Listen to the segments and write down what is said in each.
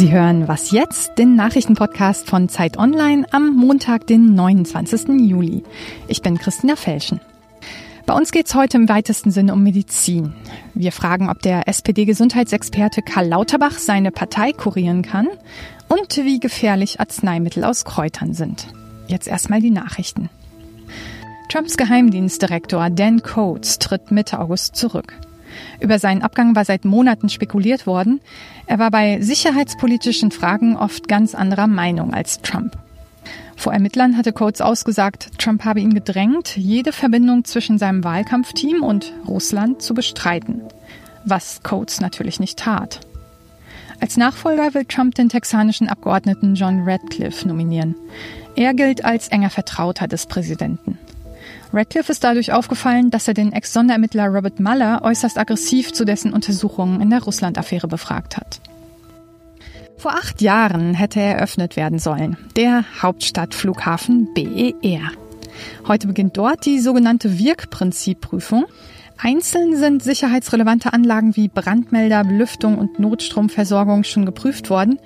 Sie hören Was jetzt? Den Nachrichtenpodcast von Zeit Online am Montag, den 29. Juli. Ich bin Christina Felschen. Bei uns geht es heute im weitesten Sinne um Medizin. Wir fragen, ob der SPD-Gesundheitsexperte Karl Lauterbach seine Partei kurieren kann und wie gefährlich Arzneimittel aus Kräutern sind. Jetzt erstmal die Nachrichten. Trumps Geheimdienstdirektor Dan Coates tritt Mitte August zurück. Über seinen Abgang war seit Monaten spekuliert worden. Er war bei sicherheitspolitischen Fragen oft ganz anderer Meinung als Trump. Vor Ermittlern hatte Coates ausgesagt, Trump habe ihn gedrängt, jede Verbindung zwischen seinem Wahlkampfteam und Russland zu bestreiten. Was Coates natürlich nicht tat. Als Nachfolger will Trump den texanischen Abgeordneten John Radcliffe nominieren. Er gilt als enger Vertrauter des Präsidenten. Radcliffe ist dadurch aufgefallen, dass er den Ex-Sonderermittler Robert Mueller äußerst aggressiv zu dessen Untersuchungen in der Russland-Affäre befragt hat. Vor acht Jahren hätte er eröffnet werden sollen, der Hauptstadtflughafen BER. Heute beginnt dort die sogenannte Wirkprinzipprüfung. Einzeln sind sicherheitsrelevante Anlagen wie Brandmelder, Belüftung und Notstromversorgung schon geprüft worden.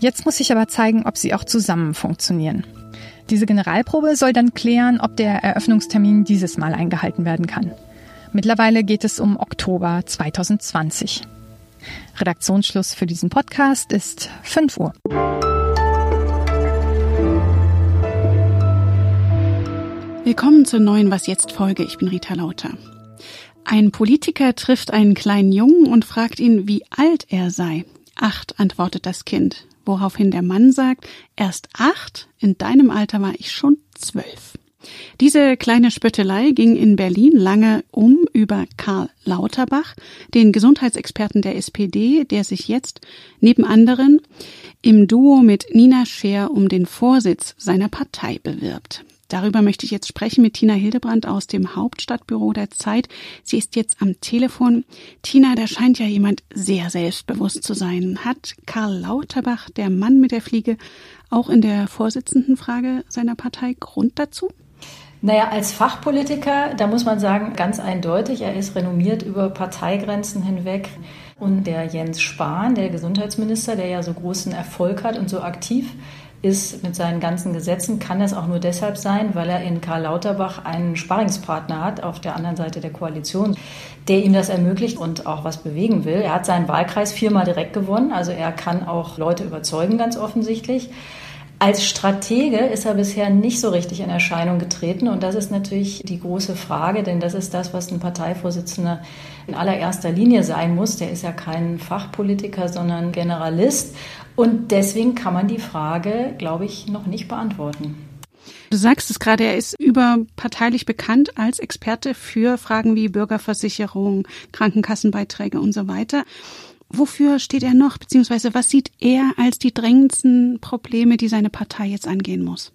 Jetzt muss sich aber zeigen, ob sie auch zusammen funktionieren. Diese Generalprobe soll dann klären, ob der Eröffnungstermin dieses Mal eingehalten werden kann. Mittlerweile geht es um Oktober 2020. Redaktionsschluss für diesen Podcast ist 5 Uhr. Willkommen zur neuen Was jetzt Folge. Ich bin Rita Lauter. Ein Politiker trifft einen kleinen Jungen und fragt ihn, wie alt er sei. Acht, antwortet das Kind woraufhin der Mann sagt, erst acht, in deinem Alter war ich schon zwölf. Diese kleine Spöttelei ging in Berlin lange um über Karl Lauterbach, den Gesundheitsexperten der SPD, der sich jetzt neben anderen im Duo mit Nina Scheer um den Vorsitz seiner Partei bewirbt. Darüber möchte ich jetzt sprechen mit Tina Hildebrand aus dem Hauptstadtbüro der Zeit. Sie ist jetzt am Telefon. Tina, da scheint ja jemand sehr selbstbewusst zu sein. Hat Karl Lauterbach, der Mann mit der Fliege, auch in der Vorsitzendenfrage seiner Partei Grund dazu? Naja, als Fachpolitiker, da muss man sagen, ganz eindeutig, er ist renommiert über Parteigrenzen hinweg. Und der Jens Spahn, der Gesundheitsminister, der ja so großen Erfolg hat und so aktiv ist mit seinen ganzen Gesetzen, kann das auch nur deshalb sein, weil er in Karl Lauterbach einen Sparringspartner hat auf der anderen Seite der Koalition, der ihm das ermöglicht und auch was bewegen will. Er hat seinen Wahlkreis viermal direkt gewonnen, also er kann auch Leute überzeugen, ganz offensichtlich. Als Stratege ist er bisher nicht so richtig in Erscheinung getreten und das ist natürlich die große Frage, denn das ist das, was ein Parteivorsitzender in allererster Linie sein muss. Der ist ja kein Fachpolitiker, sondern Generalist und deswegen kann man die Frage, glaube ich, noch nicht beantworten. Du sagst es gerade, er ist überparteilich bekannt als Experte für Fragen wie Bürgerversicherung, Krankenkassenbeiträge und so weiter. Wofür steht er noch, beziehungsweise was sieht er als die drängendsten Probleme, die seine Partei jetzt angehen muss?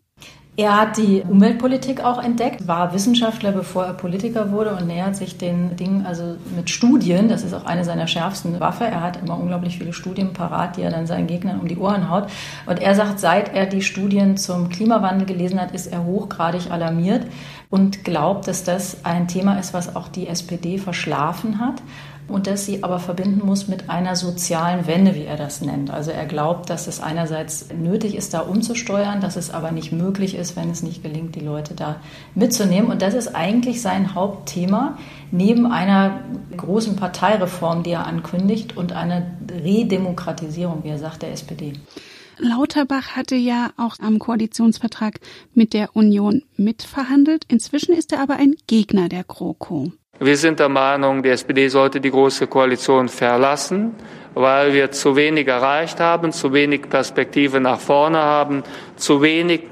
Er hat die Umweltpolitik auch entdeckt, war Wissenschaftler, bevor er Politiker wurde und nähert sich den Dingen also mit Studien. Das ist auch eine seiner schärfsten Waffe. Er hat immer unglaublich viele Studien parat, die er dann seinen Gegnern um die Ohren haut. Und er sagt, seit er die Studien zum Klimawandel gelesen hat, ist er hochgradig alarmiert und glaubt, dass das ein Thema ist, was auch die SPD verschlafen hat und dass sie aber verbinden muss mit einer sozialen Wende, wie er das nennt. Also er glaubt, dass es einerseits nötig ist, da umzusteuern, dass es aber nicht möglich ist, wenn es nicht gelingt, die Leute da mitzunehmen. Und das ist eigentlich sein Hauptthema, neben einer großen Parteireform, die er ankündigt, und einer Redemokratisierung, wie er sagt, der SPD. Lauterbach hatte ja auch am Koalitionsvertrag mit der Union mitverhandelt. Inzwischen ist er aber ein Gegner der GroKo. Wir sind der Meinung, die SPD sollte die Große Koalition verlassen, weil wir zu wenig erreicht haben, zu wenig Perspektive nach vorne haben, zu wenig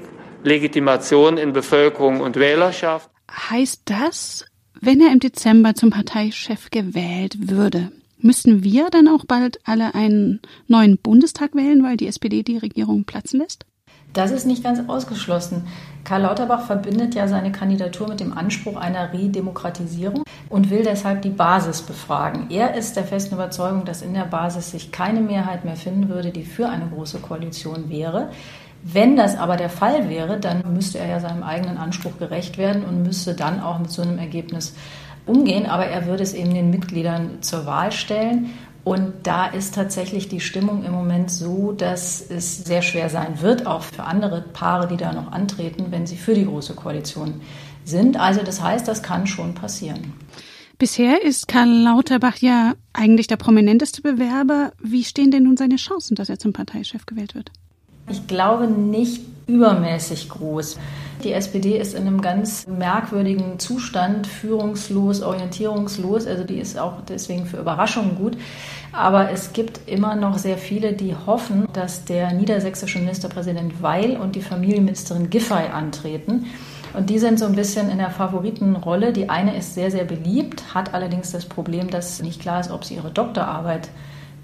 Legitimation in Bevölkerung und Wählerschaft. Heißt das, wenn er im Dezember zum Parteichef gewählt würde, müssten wir dann auch bald alle einen neuen Bundestag wählen, weil die SPD die Regierung platzen lässt? Das ist nicht ganz ausgeschlossen. Karl Lauterbach verbindet ja seine Kandidatur mit dem Anspruch einer Redemokratisierung und will deshalb die Basis befragen. Er ist der festen Überzeugung, dass in der Basis sich keine Mehrheit mehr finden würde, die für eine große Koalition wäre. Wenn das aber der Fall wäre, dann müsste er ja seinem eigenen Anspruch gerecht werden und müsste dann auch mit so einem Ergebnis umgehen. Aber er würde es eben den Mitgliedern zur Wahl stellen Und da ist tatsächlich die Stimmung im Moment so, dass es sehr schwer sein wird, auch für andere Paare, die da noch antreten, wenn sie für die Große Koalition sind. Also das heißt, das kann schon passieren. Bisher ist Karl Lauterbach ja eigentlich der prominenteste Bewerber. Wie stehen denn nun seine Chancen, dass er zum Parteichef gewählt wird? Ich glaube nicht übermäßig groß. Die SPD ist in einem ganz merkwürdigen Zustand, führungslos, orientierungslos. Also die ist auch deswegen für Überraschungen gut. Aber es gibt immer noch sehr viele, die hoffen, dass der niedersächsische Ministerpräsident Weil und die Familienministerin Giffey antreten. Und die sind so ein bisschen in der Favoritenrolle. Die eine ist sehr, sehr beliebt, hat allerdings das Problem, dass nicht klar ist, ob sie ihre Doktorarbeit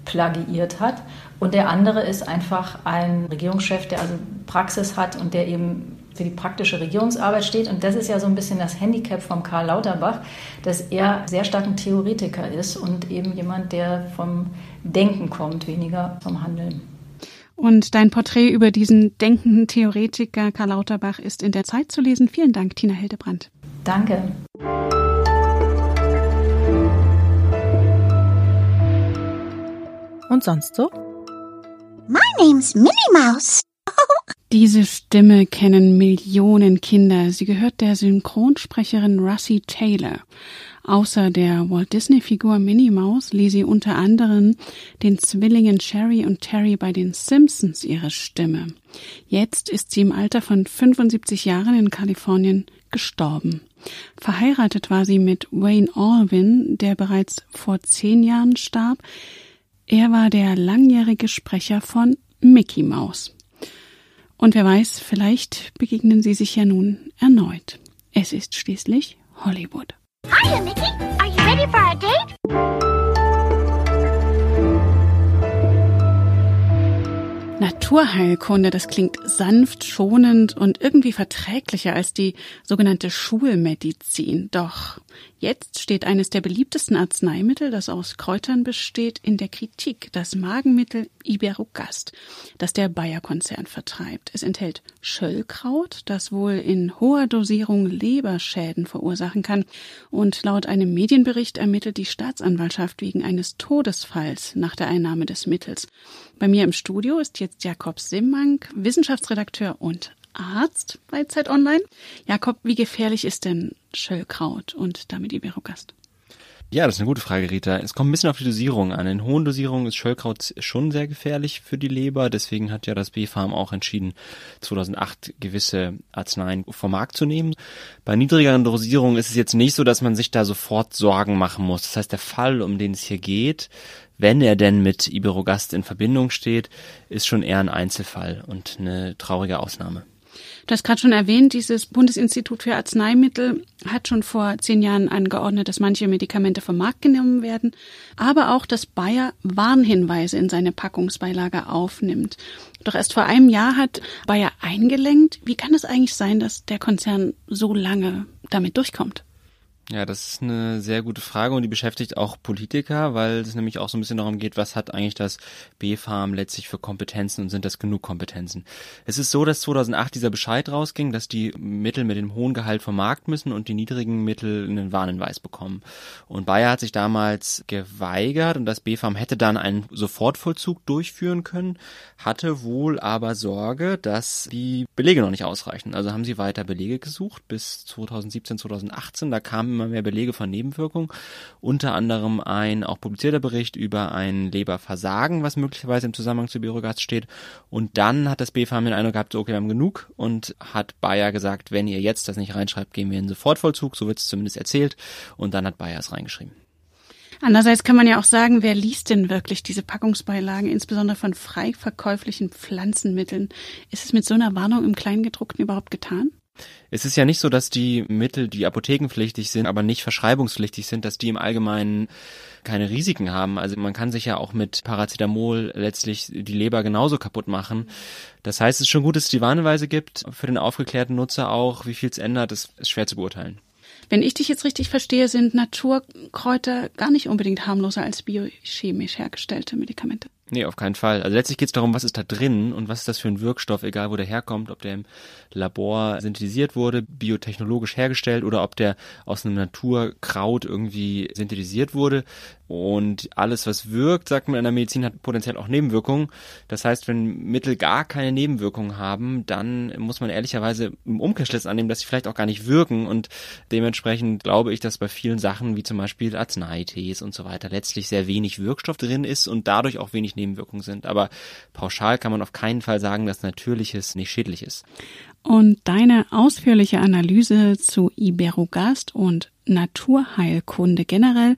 plagiiert hat. Und der andere ist einfach ein Regierungschef, der also Praxis hat und der eben für die praktische Regierungsarbeit steht. Und das ist ja so ein bisschen das Handicap von Karl Lauterbach, dass er sehr stark ein Theoretiker ist und eben jemand, der vom Denken kommt, weniger vom Handeln. Und dein Porträt über diesen denkenden Theoretiker Karl Lauterbach ist in der Zeit zu lesen. Vielen Dank, Tina Hildebrandt. Danke. Und sonst so? My name's Minnie Mouse. Diese Stimme kennen Millionen Kinder. Sie gehört der Synchronsprecherin Russie Taylor. Außer der Walt Disney-Figur Minnie Mouse lieh sie unter anderem den Zwillingen Sherry und Terry bei den Simpsons ihre Stimme. Jetzt ist sie im Alter von 75 Jahren in Kalifornien gestorben. Verheiratet war sie mit Wayne Alvin, der bereits vor zehn Jahren starb. Er war der langjährige Sprecher von Mickey Mouse. Und wer weiß, vielleicht begegnen sie sich ja nun erneut. Es ist schließlich Hollywood. Hiya, Mickey. Are you ready for our date? Naturheilkunde, das klingt sanft, schonend und irgendwie verträglicher als die sogenannte Schulmedizin. Doch Jetzt steht eines der beliebtesten Arzneimittel, das aus Kräutern besteht, in der Kritik, das Magenmittel Iberogast, das der Bayer-Konzern vertreibt. Es enthält Schöllkraut, das wohl in hoher Dosierung Leberschäden verursachen kann. Und laut einem Medienbericht ermittelt die Staatsanwaltschaft wegen eines Todesfalls nach der Einnahme des Mittels. Bei mir im Studio ist jetzt Jakob Simmank, Wissenschaftsredakteur und Arzt bei Zeit Online. Jakob, wie gefährlich ist denn Schöllkraut und damit Iberogast? Ja, das ist eine gute Frage, Rita. Es kommt ein bisschen auf die Dosierung an. In hohen Dosierungen ist Schöllkraut schon sehr gefährlich für die Leber. Deswegen hat ja das B-Farm auch entschieden, 2008 gewisse Arzneien vom Markt zu nehmen. Bei niedrigeren Dosierungen ist es jetzt nicht so, dass man sich da sofort Sorgen machen muss. Das heißt, der Fall, um den es hier geht, wenn er denn mit Iberogast in Verbindung steht, ist schon eher ein Einzelfall und eine traurige Ausnahme. Du hast gerade schon erwähnt, dieses Bundesinstitut für Arzneimittel hat schon vor zehn Jahren angeordnet, dass manche Medikamente vom Markt genommen werden, aber auch, dass Bayer Warnhinweise in seine Packungsbeilage aufnimmt. Doch erst vor einem Jahr hat Bayer eingelenkt. Wie kann es eigentlich sein, dass der Konzern so lange damit durchkommt? Ja, das ist eine sehr gute Frage und die beschäftigt auch Politiker, weil es nämlich auch so ein bisschen darum geht, was hat eigentlich das B-Farm letztlich für Kompetenzen und sind das genug Kompetenzen? Es ist so, dass 2008 dieser Bescheid rausging, dass die Mittel mit dem hohen Gehalt vom Markt müssen und die niedrigen Mittel einen Warnhinweis bekommen. Und Bayer hat sich damals geweigert und das B-Farm hätte dann einen Sofortvollzug durchführen können, hatte wohl aber Sorge, dass die Belege noch nicht ausreichen. Also haben sie weiter Belege gesucht bis 2017, 2018. Da kam immer mehr Belege von Nebenwirkungen, unter anderem ein auch publizierter Bericht über ein Leberversagen, was möglicherweise im Zusammenhang zu Biogas steht. Und dann hat das BfArM den Eindruck gehabt, okay, wir haben genug und hat Bayer gesagt, wenn ihr jetzt das nicht reinschreibt, gehen wir in Sofortvollzug, so wird es zumindest erzählt. Und dann hat Bayer es reingeschrieben. Andererseits kann man ja auch sagen, wer liest denn wirklich diese Packungsbeilagen, insbesondere von frei verkäuflichen Pflanzenmitteln? Ist es mit so einer Warnung im Kleingedruckten überhaupt getan? Es ist ja nicht so, dass die Mittel, die apothekenpflichtig sind, aber nicht verschreibungspflichtig sind, dass die im Allgemeinen keine Risiken haben. Also man kann sich ja auch mit Paracetamol letztlich die Leber genauso kaputt machen. Das heißt, es ist schon gut, dass es die Warnweise gibt. Für den aufgeklärten Nutzer auch, wie viel es ändert, ist, ist schwer zu beurteilen. Wenn ich dich jetzt richtig verstehe, sind Naturkräuter gar nicht unbedingt harmloser als biochemisch hergestellte Medikamente. Nee, auf keinen Fall. Also letztlich geht es darum, was ist da drin und was ist das für ein Wirkstoff, egal wo der herkommt, ob der im Labor synthetisiert wurde, biotechnologisch hergestellt oder ob der aus einem Naturkraut irgendwie synthetisiert wurde. Und alles, was wirkt, sagt man in der Medizin, hat potenziell auch Nebenwirkungen. Das heißt, wenn Mittel gar keine Nebenwirkungen haben, dann muss man ehrlicherweise im Umkehrschluss annehmen, dass sie vielleicht auch gar nicht wirken. Und dementsprechend glaube ich, dass bei vielen Sachen, wie zum Beispiel Arzneitees und so weiter, letztlich sehr wenig Wirkstoff drin ist und dadurch auch wenig Nebenwirkungen sind. Aber pauschal kann man auf keinen Fall sagen, dass Natürliches nicht schädlich ist. Und deine ausführliche Analyse zu Iberogast und Naturheilkunde generell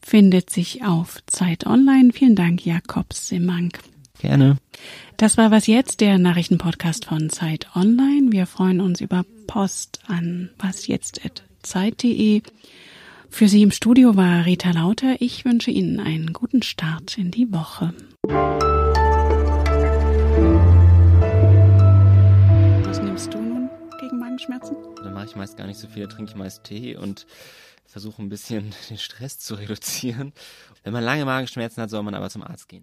findet sich auf Zeit Online. Vielen Dank, Jakob Simank. Gerne. Das war was jetzt, der Nachrichtenpodcast von Zeit Online. Wir freuen uns über Post an wasjetzt.zeit.de. Für Sie im Studio war Rita Lauter. Ich wünsche Ihnen einen guten Start in die Woche. Gegen Magenschmerzen? Da mache ich meist gar nicht so viel, da trinke ich meist Tee und versuche ein bisschen den Stress zu reduzieren. Wenn man lange Magenschmerzen hat, soll man aber zum Arzt gehen.